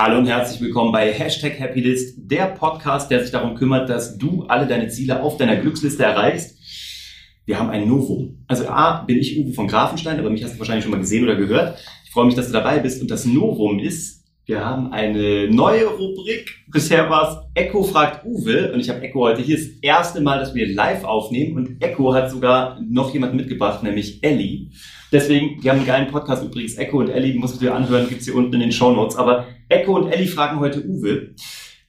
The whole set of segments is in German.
Hallo und herzlich willkommen bei Hashtag Happylist, der Podcast, der sich darum kümmert, dass du alle deine Ziele auf deiner Glücksliste erreichst. Wir haben ein Novum. Also A, bin ich Uwe von Grafenstein, aber mich hast du wahrscheinlich schon mal gesehen oder gehört. Ich freue mich, dass du dabei bist. Und das Novum ist, wir haben eine neue Rubrik. Bisher war es Echo fragt Uwe und ich habe Echo heute hier das erste Mal, dass wir live aufnehmen und Echo hat sogar noch jemanden mitgebracht, nämlich Ellie. Deswegen, wir haben einen geilen Podcast übrigens, Echo und Ellie, musst du dir anhören, gibt's hier unten in den Show Notes. Aber Echo und Ellie fragen heute Uwe.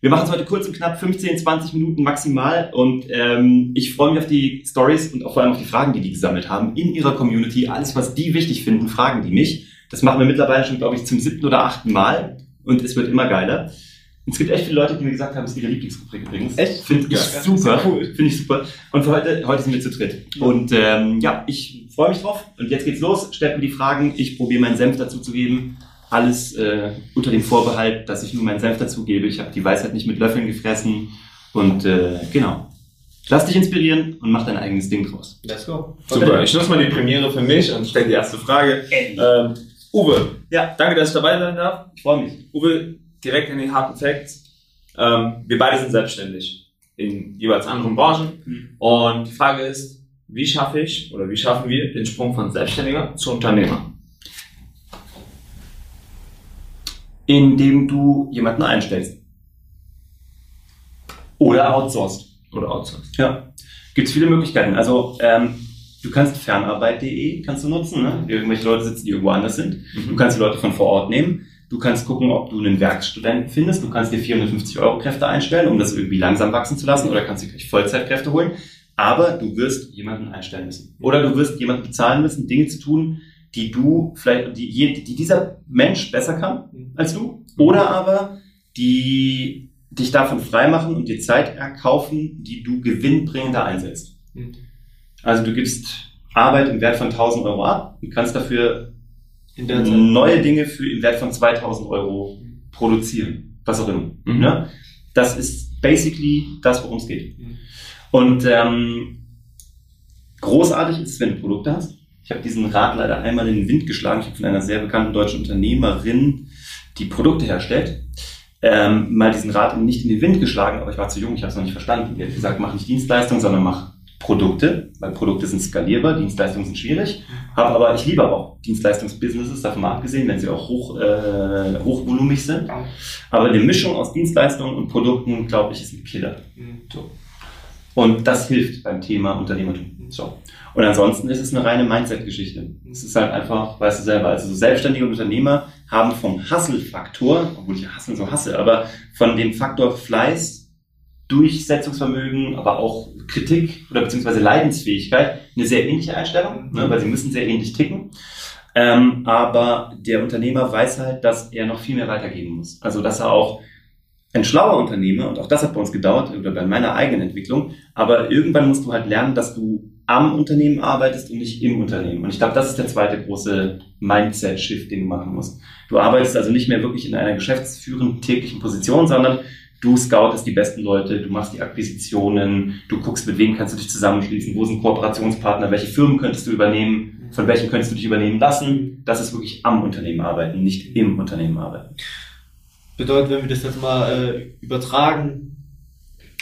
Wir machen es heute kurz und knapp, 15, 20 Minuten maximal. Und ähm, ich freue mich auf die Stories und auch vor allem auf die Fragen, die die gesammelt haben in ihrer Community. Alles, was die wichtig finden, fragen die mich. Das machen wir mittlerweile schon, glaube ich, zum siebten oder achten Mal. Und es wird immer geiler. Es gibt echt viele Leute, die mir gesagt haben, es ist ihre Lieblingsrubrik übrigens. Echt? Finde ich Ja, super. cool. Finde ich super. Und für heute, heute sind wir zu dritt. Und ähm, ja, ich freue mich drauf. Und jetzt geht's los. Stellt mir die Fragen. Ich probiere meinen Senf dazu zu geben. Alles äh, unter dem Vorbehalt, dass ich nur meinen Senf dazu gebe. Ich habe die Weisheit nicht mit Löffeln gefressen. Und äh, genau. Lass dich inspirieren und mach dein eigenes Ding draus. Let's go. Super, ich nutze mal die Premiere für mich und stelle die erste Frage. Ähm, Uwe, Ja. danke, dass ich dabei sein darf. Ich freue mich. Uwe, direkt in den harten Facts. Ähm, wir beide sind selbstständig in jeweils anderen Branchen. Mhm. Und die Frage ist, wie schaffe ich oder wie schaffen wir den Sprung von Selbstständiger zu Unternehmer? Indem du jemanden einstellst. Oder outsourcest. Oder outsourced? Ja, gibt es viele Möglichkeiten. Also ähm, du kannst fernarbeit.de kannst du nutzen. Ne? Irgendwelche Leute sitzen, die irgendwo anders sind. Du kannst die Leute von vor Ort nehmen. Du kannst gucken, ob du einen Werkstudenten findest. Du kannst dir 450 Euro Kräfte einstellen, um das irgendwie langsam wachsen zu lassen. Oder kannst dir gleich Vollzeitkräfte holen. Aber du wirst jemanden einstellen müssen. Oder du wirst jemanden bezahlen müssen, Dinge zu tun, die du vielleicht, die die dieser Mensch besser kann als du. Oder aber die dich davon freimachen und dir Zeit erkaufen, die du gewinnbringender einsetzt. Mhm. Also du gibst Arbeit im Wert von 1000 Euro ab und kannst dafür neue Dinge für im Wert von 2000 Euro produzieren. Was auch immer. Mhm. Ne? Das ist basically das, worum es geht. Mhm. Und ähm, großartig ist es, wenn du Produkte hast. Ich habe diesen Rat leider einmal in den Wind geschlagen. Ich habe von einer sehr bekannten deutschen Unternehmerin, die Produkte herstellt, ähm, mal diesen Rat nicht in den Wind geschlagen, aber ich war zu jung, ich habe es noch nicht verstanden. Die hat gesagt, mach nicht Dienstleistungen, sondern mach Produkte, weil Produkte sind skalierbar, Dienstleistungen sind schwierig. Hab aber ich liebe aber auch Dienstleistungsbusinesses, davon mal abgesehen, wenn sie auch hoch, äh, hochvolumig sind. Aber eine Mischung aus Dienstleistungen und Produkten, glaube ich, ist ein Killer. Mhm. So. Und das hilft beim Thema Unternehmertum. So. Und ansonsten ist es eine reine Mindset-Geschichte. Es ist halt einfach, weißt du selber, also so selbstständige Unternehmer haben vom Hustle-Faktor, obwohl ich Hustle so hasse, aber von dem Faktor Fleiß, Durchsetzungsvermögen, aber auch Kritik oder beziehungsweise Leidensfähigkeit eine sehr ähnliche Einstellung, ne, weil sie müssen sehr ähnlich ticken. Ähm, aber der Unternehmer weiß halt, dass er noch viel mehr weitergeben muss. Also dass er auch ein schlauer Unternehmer, und auch das hat bei uns gedauert, oder bei meiner eigenen Entwicklung, aber irgendwann musst du halt lernen, dass du am Unternehmen arbeitest und nicht im Unternehmen. Und ich glaube, das ist der zweite große Mindset-Shift, den du machen musst. Du arbeitest also nicht mehr wirklich in einer geschäftsführenden täglichen Position, sondern du scoutest die besten Leute, du machst die Akquisitionen, du guckst, mit wem kannst du dich zusammenschließen, wo sind Kooperationspartner, welche Firmen könntest du übernehmen, von welchen könntest du dich übernehmen lassen. Das ist wirklich am Unternehmen arbeiten, nicht im Unternehmen arbeiten. Bedeutet, wenn wir das jetzt mal äh, übertragen,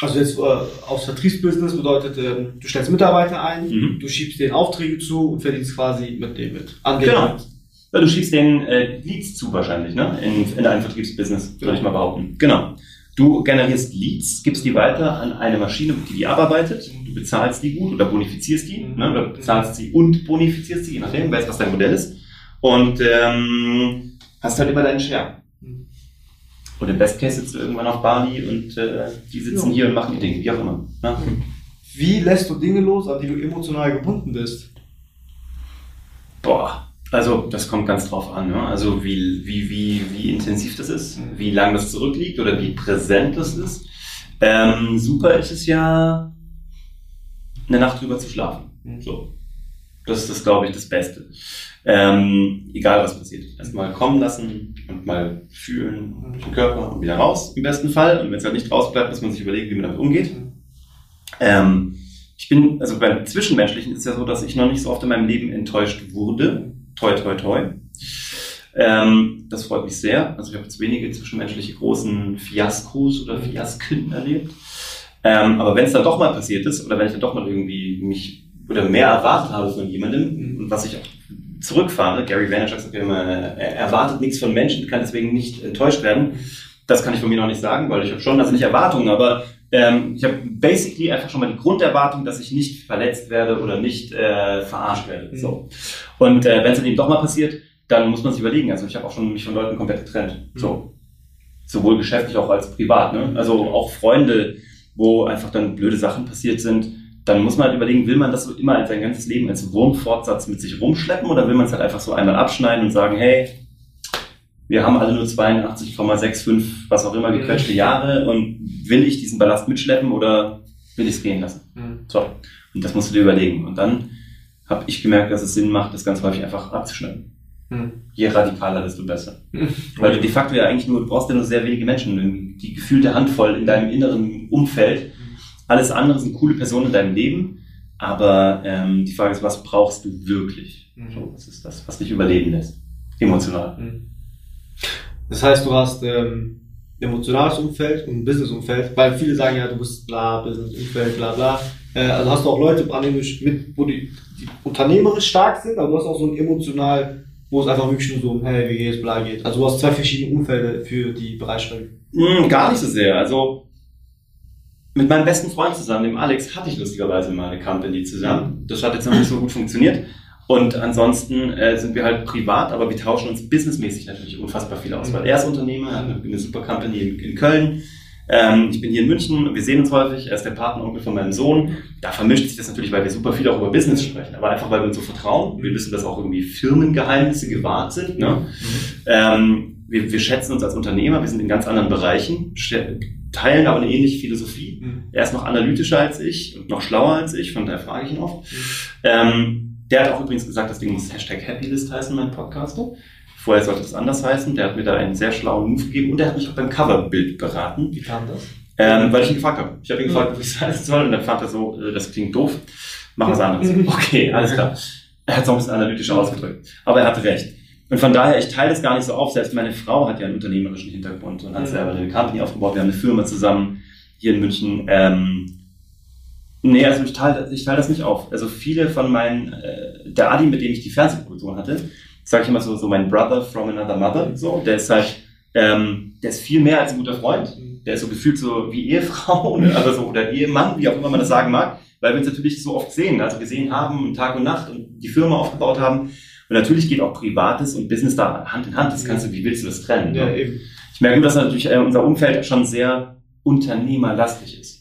also jetzt äh, aufs Vertriebsbusiness bedeutet, ähm, du stellst Mitarbeiter ein, Mhm. du schiebst denen Aufträge zu und verdienst quasi mit dem mit. An dem Genau. Ja, du schiebst den äh, Leads zu wahrscheinlich, ne? In, in einem Vertriebsbusiness, würde ich mal behaupten. Genau. Du generierst Leads, gibst die weiter an eine Maschine, die die abarbeitet. Du bezahlst die gut oder bonifizierst die, ne? Oder bezahlst sie und bonifizierst sie, je nachdem, weißt, was dein Modell ist. Und ähm, hast halt immer deinen Share. Und im Best Case sitzt du irgendwann auf Bali und äh, die sitzen Ja. hier und machen die Dinge, wie auch immer. Ne? Wie lässt du Dinge los, an die du emotional gebunden bist? Boah, also das kommt ganz drauf an. Ne? Also wie, wie, wie, wie intensiv das ist, Mhm. wie lang das zurückliegt oder wie präsent das ist. Ähm, super ist es ja, eine Nacht drüber zu schlafen. Mhm. So. Das ist, das, glaube ich, das Beste. Ähm, egal was passiert. Erstmal kommen lassen und mal fühlen durch den Körper und wieder raus im besten Fall. Und wenn es halt nicht raus bleibt, muss man sich überlegen, wie man damit umgeht. Ähm, ich bin, also beim Zwischenmenschlichen ist es ja so, dass ich noch nicht so oft in meinem Leben enttäuscht wurde. Toi, toi, toi. Ähm, das freut mich sehr. Also ich habe jetzt wenige zwischenmenschliche großen Fiaskos oder Fiasken erlebt. Ähm, aber wenn es dann doch mal passiert ist oder wenn ich dann doch mal irgendwie mich oder mehr erwartet habe von jemandem, und was ich auch zurückfahre, Gary Vaynerchuk sagt immer, er erwartet nichts von Menschen, kann deswegen nicht enttäuscht werden. Das kann ich von mir noch nicht sagen, weil ich habe schon, also nicht Erwartungen, aber ähm, ich habe basically einfach schon mal die Grunderwartung, dass ich nicht verletzt werde oder nicht äh, verarscht werde. Mhm. So. Und äh, wenn es dann eben doch mal passiert, dann muss man sich überlegen. Also ich habe auch schon mich von Leuten komplett getrennt. Mhm. So. Sowohl geschäftlich auch als privat. Ne? Also auch Freunde, wo einfach dann blöde Sachen passiert sind. Dann muss man halt überlegen, will man das so immer sein ganzes Leben als Wurmfortsatz mit sich rumschleppen oder will man es halt einfach so einmal abschneiden und sagen, hey, wir haben alle nur 82,65, was auch immer, gequetschte Jahre und will ich diesen Ballast mitschleppen oder will ich es gehen lassen? Mhm. So, und das musst du dir überlegen. Und dann habe ich gemerkt, dass es Sinn macht, das ganz häufig einfach abzuschneiden. Mhm. Je radikaler, desto besser. Mhm. Weil du de facto ja eigentlich nur, du brauchst ja nur sehr wenige Menschen, die gefühlte Handvoll in deinem inneren Umfeld. Alles andere sind coole Personen in deinem Leben. Aber ähm, die Frage ist, was brauchst du wirklich? Mhm. So, was ist das, was dich überleben lässt? Emotional. Das heißt, du hast ähm, emotionales Umfeld und ein Business-Umfeld, weil viele sagen ja, du bist bla, Business-Umfeld, bla bla. Äh, also hast du auch Leute, mit, wo die, die unternehmerisch stark sind, aber du hast auch so ein emotional, wo es einfach wirklich nur so um, hey, wie geht's, bla geht. Also du hast zwei verschiedene Umfelder für die Bereiche. Hm, gar nicht so sehr. Also mit meinem besten Freund zusammen, dem Alex, hatte ich lustigerweise mal eine Company zusammen. Das hat jetzt noch nicht so gut funktioniert. Und ansonsten äh, sind wir halt privat, aber wir tauschen uns businessmäßig natürlich unfassbar viel aus. Weil er ist Unternehmer, er hat eine, super Company in, in Köln. Ähm, ich bin hier in München, wir sehen uns häufig, er ist der Patenonkel von meinem Sohn. Da vermischt sich das natürlich, weil wir super viel auch über Business sprechen, aber einfach weil wir uns so vertrauen. Wir wissen, dass auch irgendwie Firmengeheimnisse gewahrt sind. Ne? Ähm, wir, wir schätzen uns als Unternehmer, wir sind in ganz anderen Bereichen, teilen aber eine ähnliche Philosophie. Mhm. Er ist noch analytischer als ich und noch schlauer als ich, von daher frage ich ihn oft. Ähm, der hat auch übrigens gesagt, das Ding muss Hashtag Happylist heißen, mein Podcast. Vorher sollte das anders heißen. Der hat mir da einen sehr schlauen Move gegeben und der hat mich auch beim Coverbild beraten, Wie kam das? ähm, weil ich ihn gefragt habe. Ich habe ihn gefragt, ob ich es heißen soll und dann fand er so, äh, das klingt doof, mach was anderes. Okay, alles klar. Er hat es auch ein bisschen analytischer ausgedrückt, aber er hatte recht. Und von daher, ich teile das gar nicht so auf. Selbst meine Frau hat ja einen unternehmerischen Hintergrund und hat selber eine Company aufgebaut. Wir haben eine Firma zusammen hier in München. Ähm, nee, also ich teile ich teile das nicht auf. Also viele von meinen, äh, der Adi, mit dem ich die Fernsehproduktion hatte, sage ich immer so, so mein Brother from another mother. So, der ist halt, ähm, der ist viel mehr als ein guter Freund. Der ist so gefühlt so wie Ehefrau ne? also so, oder Ehemann, wie auch immer man das sagen mag, weil wir uns natürlich so oft sehen, also gesehen haben, Tag und Nacht und die Firma aufgebaut haben. Und natürlich geht auch Privates und Business da Hand in Hand. Das kannst du, wie willst du das trennen? Ja, ne? eben. Ich merke nur, dass natürlich äh, unser Umfeld schon sehr unternehmerlastig ist.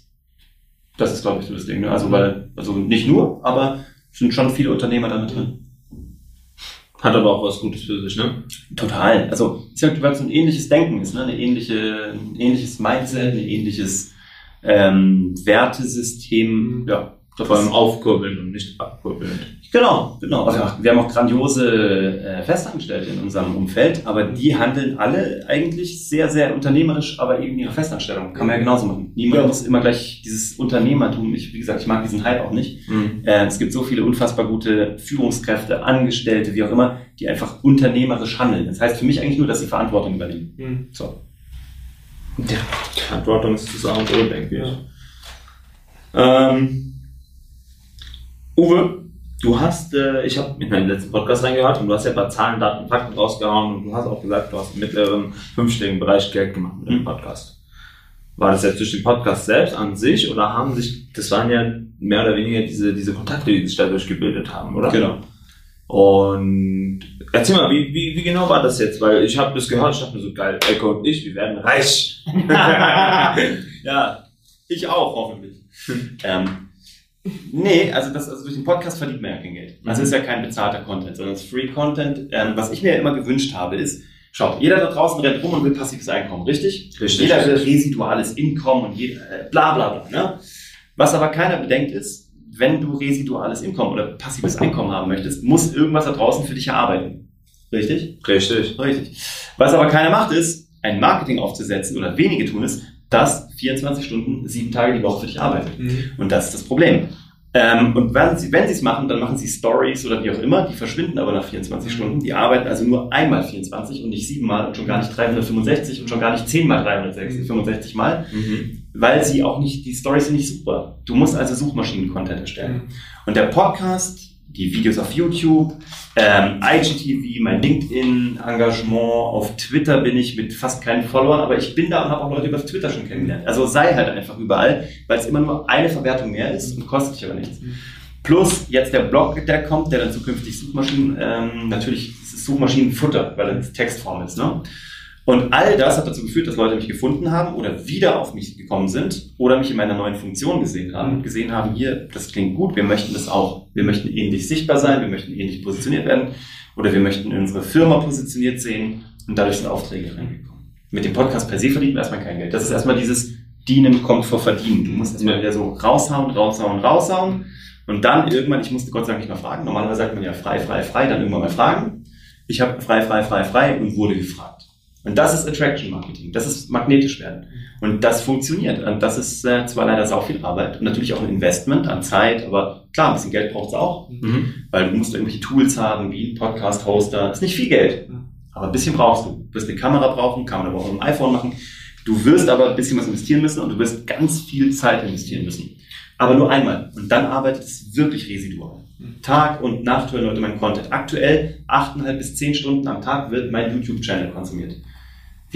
Das ist, glaube ich, so das Ding. Ne? Also, weil, also nicht nur, aber sind schon viele Unternehmer damit drin. Hat aber auch was Gutes für sich, ne? Total. Also, ich sag, weil es ein ähnliches Denken ist, ne? eine ähnliche, ein ähnliches Mindset, ein ähnliches ähm, Wertesystem. Ja, Vor allem ist- aufkurbeln und nicht abkurbeln. Genau, genau. Also wir haben auch grandiose äh, Festangestellte in unserem Umfeld, aber die handeln alle eigentlich sehr, sehr unternehmerisch, aber eben ihre Festanstellung. Kann man ja genauso machen. Niemand Ja. muss immer gleich dieses Unternehmertum, ich, wie gesagt, ich mag diesen Hype auch nicht. Mhm. Äh, es gibt so viele unfassbar gute Führungskräfte, Angestellte, wie auch immer, die einfach unternehmerisch handeln. Das heißt für mich eigentlich nur, dass sie Verantwortung übernehmen. Mhm. So. Verantwortung ist das A und O, denke ich. Ähm, Uwe, du hast, äh, ich habe in meinen letzten Podcast reingehört und du hast ja ein paar Zahlen, Daten, Fakten rausgehauen und du hast auch gesagt, du hast im mittleren fünfstelligen Bereich Geld gemacht mit dem Mhm. Podcast. War das jetzt durch den Podcast selbst an sich oder haben sich, das waren ja mehr oder weniger diese, diese Kontakte, die sich dadurch gebildet haben, oder? Genau. Und erzähl mal, wie, wie, wie genau war das jetzt? Weil ich habe das gehört, ich dachte mir so, geil, Elko und ich, wir werden reich. ja, ich auch, hoffentlich. ähm, nee, also, das, also durch den Podcast verdient man ja kein Geld. Also es ist ja kein bezahlter Content, sondern es ist Free Content. Ähm, was ich mir immer gewünscht habe, ist, schaut, jeder da draußen rennt rum und will passives Einkommen, richtig? Richtig. Jeder will residuales Einkommen und jeder, äh, bla bla bla. Ne? Was aber keiner bedenkt ist, wenn du residuales Einkommen oder passives Einkommen haben möchtest, muss irgendwas da draußen für dich erarbeiten. Richtig? Richtig. Richtig. Was aber keiner macht, ist, ein Marketing aufzusetzen oder wenige tun es, das 24 Stunden, sieben Tage die Woche für dich arbeitet. Mhm. Und das ist das Problem. Ähm, und wenn sie, es machen, dann machen sie Stories oder wie auch immer, die verschwinden aber nach 24 Stunden. Die arbeiten also nur einmal 24 und nicht siebenmal und schon gar nicht 365 und schon gar nicht zehnmal 365 Mal, Mhm. weil sie auch nicht, die Stories sind nicht super. Du musst also Suchmaschinen-Content erstellen. Und der Podcast, die Videos auf YouTube, ähm, IGTV, mein LinkedIn-Engagement, auf Twitter bin ich mit fast keinen Followern, aber ich bin da und habe auch Leute über Twitter schon kennengelernt. Also sei halt einfach überall, weil es immer nur eine Verwertung mehr ist und kostet dich aber nichts. Plus jetzt der Blog, der kommt, der dann zukünftig Suchmaschinen, ähm, natürlich Suchmaschinenfutter, weil das Textform ist. Ne? Und all das hat dazu geführt, dass Leute mich gefunden haben oder wieder auf mich gekommen sind oder mich in meiner neuen Funktion gesehen haben und gesehen haben, hier, das klingt gut, wir möchten das auch. Wir möchten ähnlich sichtbar sein, wir möchten ähnlich positioniert werden oder wir möchten unsere Firma positioniert sehen und dadurch sind Aufträge reingekommen. Mit dem Podcast per se verdient man erstmal kein Geld. Das ist erstmal dieses Dienen kommt vor Verdienen. Du musst erstmal wieder so raushauen, raushauen, raushauen und dann irgendwann, ich musste Gott sei Dank nicht mehr fragen, normalerweise sagt man ja frei, frei, frei, dann irgendwann mal fragen. Ich habe frei, frei, frei, frei und wurde gefragt. Und das ist Attraction Marketing. Das ist magnetisch werden. Und das funktioniert. Und das ist äh, zwar leider sau viel Arbeit und natürlich auch ein Investment an Zeit, aber klar, ein bisschen Geld braucht es auch. Mhm. Weil du musst irgendwelche Tools haben, wie ein Podcast-Hoster. Ist nicht viel Geld. Aber ein bisschen brauchst du. Du wirst eine Kamera brauchen, kann man aber auch mit dem iPhone machen. Du wirst aber ein bisschen was investieren müssen und du wirst ganz viel Zeit investieren müssen. Aber nur einmal. Und dann arbeitet es wirklich residual. Tag und Nacht hören Leute meinen Content. Aktuell 8,5 bis 10 Stunden am Tag wird mein YouTube-Channel konsumiert.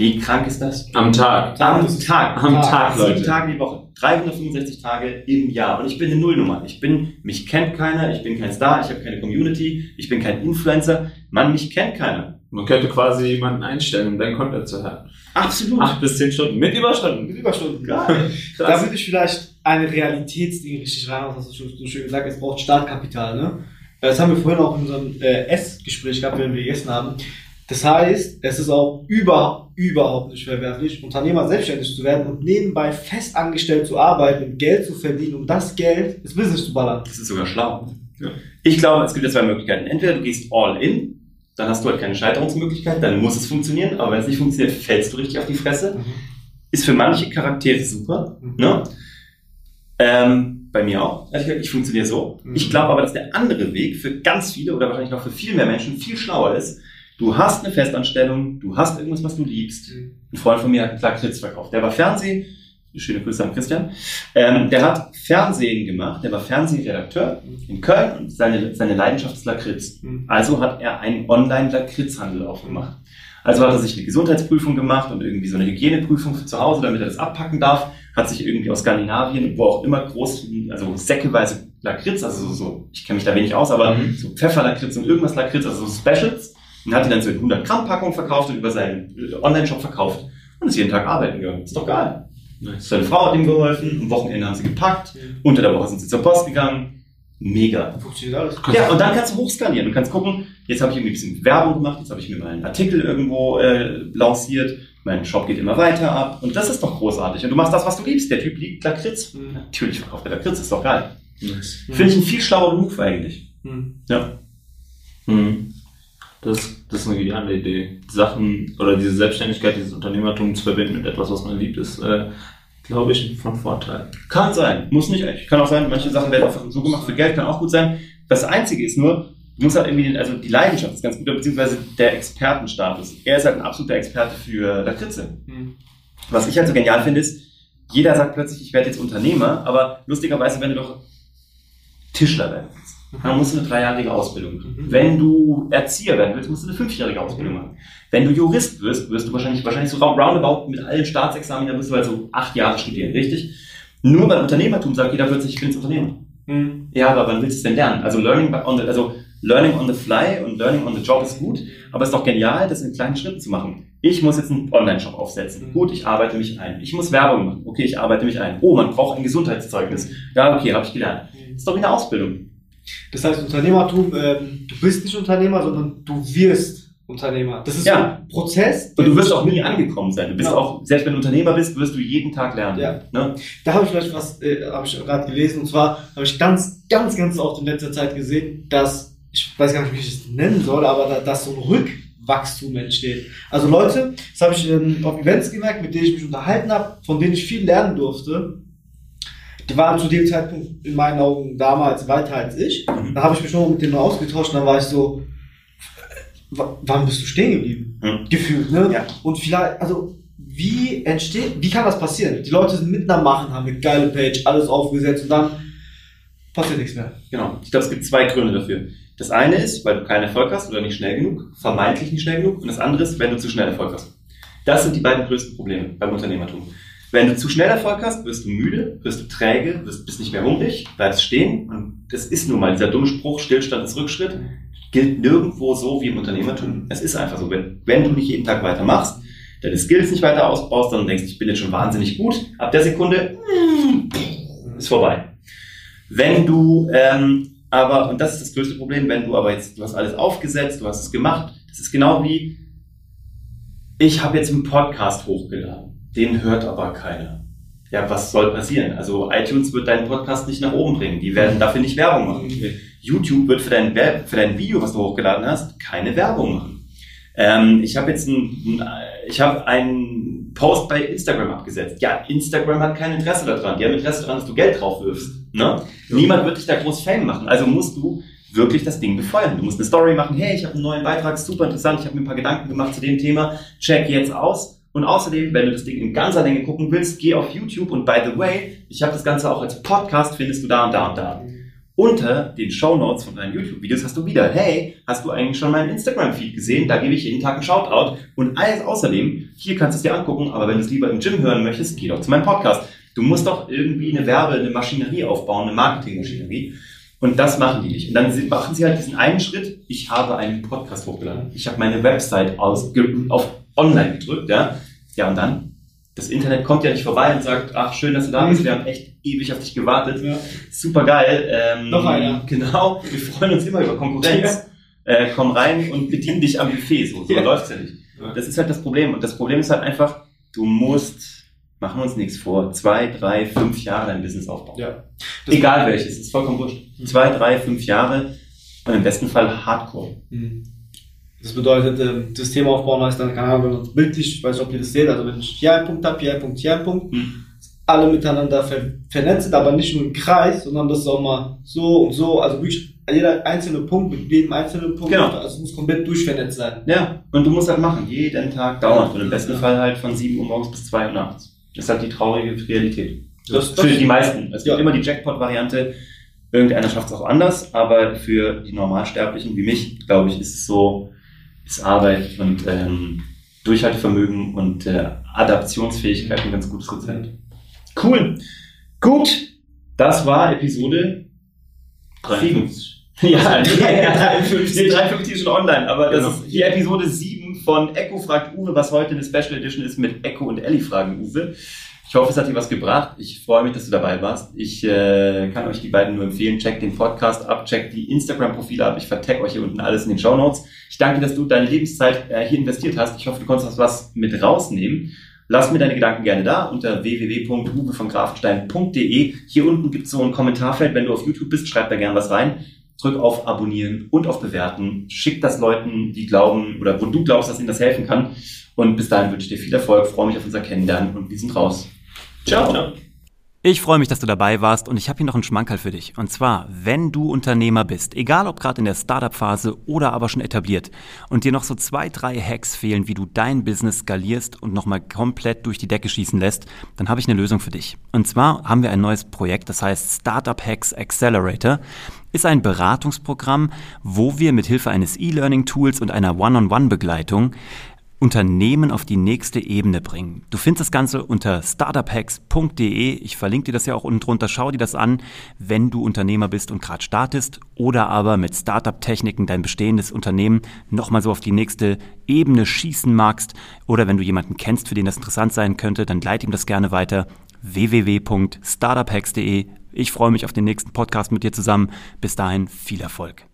Wie krank ist das? Am Tag. Am Tag. Am Tag, Sieben Leute. Tage die Woche. 365 Tage im Jahr. Und ich bin eine Nullnummer. Ich bin, mich kennt keiner, ich bin kein Star, ich habe keine Community, ich bin kein Influencer. Mann, mich kennt keiner. Man könnte quasi jemanden einstellen, um dein Content zu hören. Absolut. Acht bis zehn Stunden mit Überstunden. Mit Überstunden. Geil. Da würde ich vielleicht eine Realitätsding richtig rein, was hast du schon so schön gesagt, es braucht Startkapital, ne? Das haben wir vorhin auch in unserem äh, Essgespräch gehabt, wenn wir gegessen haben. Das heißt, es ist auch über, überhaupt nicht verwerflich, Unternehmer selbstständig zu werden und nebenbei fest angestellt zu arbeiten und Geld zu verdienen, um das Geld ins Business zu ballern. Das ist sogar schlau. Ja. Ich glaube, es gibt ja zwei Möglichkeiten. Entweder du gehst all in, dann hast du halt keine Scheiterungsmöglichkeit, dann muss es funktionieren, aber wenn es nicht funktioniert, fällst du richtig auf die Fresse. Ist für manche Charaktere super, ne? Ähm, bei mir auch. Ehrlich gesagt, ich funktioniere so. Mhm. Ich glaube aber, dass der andere Weg für ganz viele oder wahrscheinlich noch für viel mehr Menschen viel schlauer ist. Du hast eine Festanstellung, du hast irgendwas, was du liebst. Ein Freund von mir hat einen Lakritz verkauft. Der war Fernsehen, schöne Grüße an Christian, ähm, der hat Fernsehen gemacht, der war Fernsehredakteur in Köln und seine, seine Leidenschaft ist Lakritz. Mhm. Also hat er einen Online-Lakritzhandel aufgemacht. Also hat er sich eine Gesundheitsprüfung gemacht und irgendwie so eine Hygieneprüfung für zu Hause, damit er das abpacken darf. Hat sich irgendwie aus Skandinavien, wo auch immer groß, also säckeweise Lakritz, also so, so ich kenne mich da wenig aus, aber Mhm. so Pfefferlakritz und irgendwas Lakritz, also so Specials. Und hat die dann so in 100 Gramm Packung verkauft und über seinen äh, Online-Shop verkauft. Und ist jeden Tag arbeiten gegangen. Ist doch geil. Nice. Seine Frau hat ihm geholfen, am Wochenende haben sie gepackt, unter der Woche sind sie zur Post gegangen. Mega. Funktioniert alles. Ja, und dann kannst du hochskalieren. Du kannst gucken, jetzt habe ich irgendwie ein bisschen Werbung gemacht, jetzt habe ich mir mal einen Artikel irgendwo äh, lanciert, mein Shop geht immer weiter ab und das ist doch großartig. Und du machst das, was du liebst. Der Typ liebt Lakritz. Mhm. Natürlich verkauft er Lakritz, ist doch geil. Nice. Finde ich einen viel schlaueren Move eigentlich. Mhm. Ja. Mhm. Das, das ist eine geniale Idee. Sachen oder diese Selbstständigkeit, dieses Unternehmertum zu verbinden mit etwas, was man liebt, ist, äh, glaube ich, von Vorteil. Kann sein, muss nicht echt. Kann auch sein, manche Sachen werden einfach so gemacht für Geld, kann auch gut sein. Das Einzige ist nur, du musst halt irgendwie, den, also die Leidenschaft ist ganz gut, beziehungsweise der Expertenstatus. Er ist halt ein absoluter Experte für Lakritze. Mhm. Was ich halt so genial finde, ist, jeder sagt plötzlich, ich werde jetzt Unternehmer, aber lustigerweise, wenn du doch Tischler werden willst, dann musst du eine dreijährige Ausbildung machen. Mhm. Wenn du Erzieher werden willst, musst du eine fünfjährige Ausbildung machen. Wenn du Jurist wirst, wirst du wahrscheinlich, wahrscheinlich so roundabout mit allen Staatsexamen, da wirst du halt so acht Jahre studieren, richtig? Nur beim Unternehmertum sagt jeder plötzlich, ich bin Unternehmer. Mhm. Ja, aber wann willst du es denn lernen? Also learning on the, also learning on the fly und learning on the job ist gut, aber es ist doch genial, das in kleinen Schritten zu machen. Ich muss jetzt einen Online-Shop aufsetzen. Mhm. Gut, ich arbeite mich ein. Ich muss Werbung machen. Okay, ich arbeite mich ein. Oh, man braucht ein Gesundheitszeugnis. Ja, okay, habe ich gelernt. Das ist doch wie eine Ausbildung. Das heißt, Unternehmertum, ähm, du bist nicht Unternehmer, sondern du wirst Unternehmer. Das ist Ja. ein Prozess. Und du wirst auch nie angekommen sein. Du bist Ja. auch, selbst wenn du Unternehmer bist, wirst du jeden Tag lernen. Ja. Ne? Da habe ich vielleicht was, äh, habe ich gerade gelesen, und zwar habe ich ganz, ganz, ganz oft in letzter Zeit gesehen, dass, ich weiß gar nicht, wie ich es nennen soll, aber da, dass so ein Rückwachstum entsteht. Also Leute, das habe ich ähm, auf Events gemerkt, mit denen ich mich unterhalten habe, von denen ich viel lernen durfte. Die waren zu dem Zeitpunkt in meinen Augen damals weiter als ich. Mhm. Da habe ich mich schon mal mit denen ausgetauscht und dann war ich so, wann bist du stehen geblieben? Mhm. Gefühlt, ne? Ja. Und vielleicht, also, wie entsteht, wie kann das passieren? Die Leute sind mitten am Machen, haben eine geile Page, alles aufgesetzt und dann passiert nichts mehr. Genau. Ich glaube, es gibt zwei Gründe dafür. Das eine ist, weil du keinen Erfolg hast oder nicht schnell genug, vermeintlich nicht schnell genug. Und das andere ist, wenn du zu schnell Erfolg hast. Das sind die beiden größten Probleme beim Unternehmertum. Wenn du zu schnell Erfolg hast, wirst du müde, wirst du träge, wirst, bist nicht mehr hungrig, bleibst stehen. Und das ist nun mal dieser dumme Spruch, Stillstand ist Rückschritt, gilt nirgendwo so wie im Unternehmertum. Es ist einfach so. Wenn, wenn du nicht jeden Tag weitermachst, deine Skills nicht weiter ausbaust, dann denkst ich bin jetzt schon wahnsinnig gut. Ab der Sekunde mm, ist vorbei. Wenn du ähm, aber, und das ist das größte Problem, wenn du aber jetzt, du hast alles aufgesetzt, du hast es gemacht, das ist genau wie, ich habe jetzt einen Podcast hochgeladen, den hört aber keiner. Ja, was soll passieren? Also iTunes wird deinen Podcast nicht nach oben bringen, die werden dafür nicht Werbung machen. YouTube wird für dein, Wer- für dein Video, was du hochgeladen hast, keine Werbung machen. Ähm, ich habe jetzt ein, ich habe einen Post bei Instagram abgesetzt. Ja, Instagram hat kein Interesse daran. Die haben Interesse daran, dass du Geld drauf wirfst. Ne? Niemand wird dich da groß Fame machen. Also musst du wirklich das Ding befeuern. Du musst eine Story machen. Hey, ich habe einen neuen Beitrag, super interessant. Ich habe mir ein paar Gedanken gemacht zu dem Thema. Check jetzt aus. Und außerdem, wenn du das Ding in ganzer Länge gucken willst, geh auf YouTube. Und by the way, ich habe das Ganze auch als Podcast, findest du da und da und da. Unter den Shownotes von deinen YouTube-Videos hast du wieder, hey, hast du eigentlich schon meinen Instagram-Feed gesehen? Da gebe ich jeden Tag einen Shoutout. Und alles außerdem, hier kannst du es dir angucken, aber wenn du es lieber im Gym hören möchtest, geh doch zu meinem Podcast. Du musst doch irgendwie eine Werbe, eine Maschinerie aufbauen, eine Marketingmaschinerie. Und das machen die nicht. Und dann machen sie halt diesen einen Schritt, ich habe einen Podcast hochgeladen. Ich habe meine Website aus, auf online gedrückt, ja. Ja, und dann? Das Internet kommt ja nicht vorbei und sagt, ach, schön, dass du da bist, wir haben echt ewig auf dich gewartet. Ja. Super geil. Ähm, Noch einer. Genau, wir freuen uns immer über Konkurrenz. Äh, komm rein und bedien dich am Buffet. So, so Ja. läuft's ja nicht. Ja. Das ist halt das Problem. Und das Problem ist halt einfach, du musst, machen wir uns nichts vor, zwei, drei, fünf Jahre dein Business aufbauen. Ja. Das- Egal welches, ist vollkommen wurscht. Zwei, drei, fünf Jahre und im besten Fall Hardcore. Mhm. Das bedeutet, ähm, das Thema aufbauen heißt dann, keine Ahnung, bildlich, ich weiß nicht, ob ihr das seht, also wenn ich hier einen Punkt habe, hier einen Punkt, hier einen Punkt, Hm. alle miteinander ver vernetzt sind, aber nicht nur im Kreis, sondern das ist auch mal so und so, also wirklich jeder einzelne Punkt mit jedem einzelnen Punkt, Genau. also muss komplett durchvernetzt sein. Ja, und du musst halt machen, jeden Tag dauernd. Und im besten Ja. Fall halt von 7 Uhr morgens bis 2 Uhr nachts. Das ist halt die traurige Realität. Das, Für die meisten. Es gibt Ja. immer die Jackpot-Variante. Irgendeiner schafft es auch anders, aber für die Normalsterblichen wie mich, glaube ich, ist es so, ist Arbeit und ähm, Durchhaltevermögen und äh, Adaptionsfähigkeit ein ganz gutes Rezept. Cool. Gut. Das war Episode 53. Ja, 53. Nee, 53 ist schon online, aber das Genau. ist die Episode 7 von Echo fragt Uwe, was heute eine Special Edition ist mit Echo und Ellie fragen Uwe. Ich hoffe, es hat dir was gebracht. Ich freue mich, dass du dabei warst. Ich äh, kann euch die beiden nur empfehlen. Checkt den Podcast ab, checkt die Instagram-Profile ab. Ich vertag euch hier unten alles in den Show Notes. Ich danke, dass du deine Lebenszeit äh, hier investiert hast. Ich hoffe, du konntest was mit rausnehmen. Lass mir deine Gedanken gerne da unter www.uwevongrafenstein.de. Hier unten gibt es so ein Kommentarfeld. Wenn du auf YouTube bist, schreib da gerne was rein. Drück auf Abonnieren und auf Bewerten. Schick das Leuten, die glauben oder wo du glaubst, dass ihnen das helfen kann. Und bis dahin wünsche ich dir viel Erfolg. Freue mich auf unser Kennenlernen und wir sind raus. Ciao. Ciao. Ich freue mich, dass du dabei warst und ich habe hier noch einen Schmankerl für dich. Und zwar, wenn du Unternehmer bist, egal ob gerade in der Startup-Phase oder aber schon etabliert und dir noch so zwei, drei Hacks fehlen, wie du dein Business skalierst und nochmal komplett durch die Decke schießen lässt, dann habe ich eine Lösung für dich. Und zwar haben wir ein neues Projekt, das heißt Startup Hacks Accelerator. Ist ein Beratungsprogramm, wo wir mit Hilfe eines E-Learning-Tools und einer One-on-One-Begleitung Unternehmen auf die nächste Ebene bringen. Du findest das Ganze unter startuphacks.de. Ich verlinke dir das ja auch unten drunter. Schau dir das an, wenn du Unternehmer bist und gerade startest oder aber mit Startup-Techniken dein bestehendes Unternehmen nochmal so auf die nächste Ebene schießen magst oder wenn du jemanden kennst, für den das interessant sein könnte, dann leite ihm das gerne weiter. www.startuphacks.de. Ich freue mich auf den nächsten Podcast mit dir zusammen. Bis dahin viel Erfolg.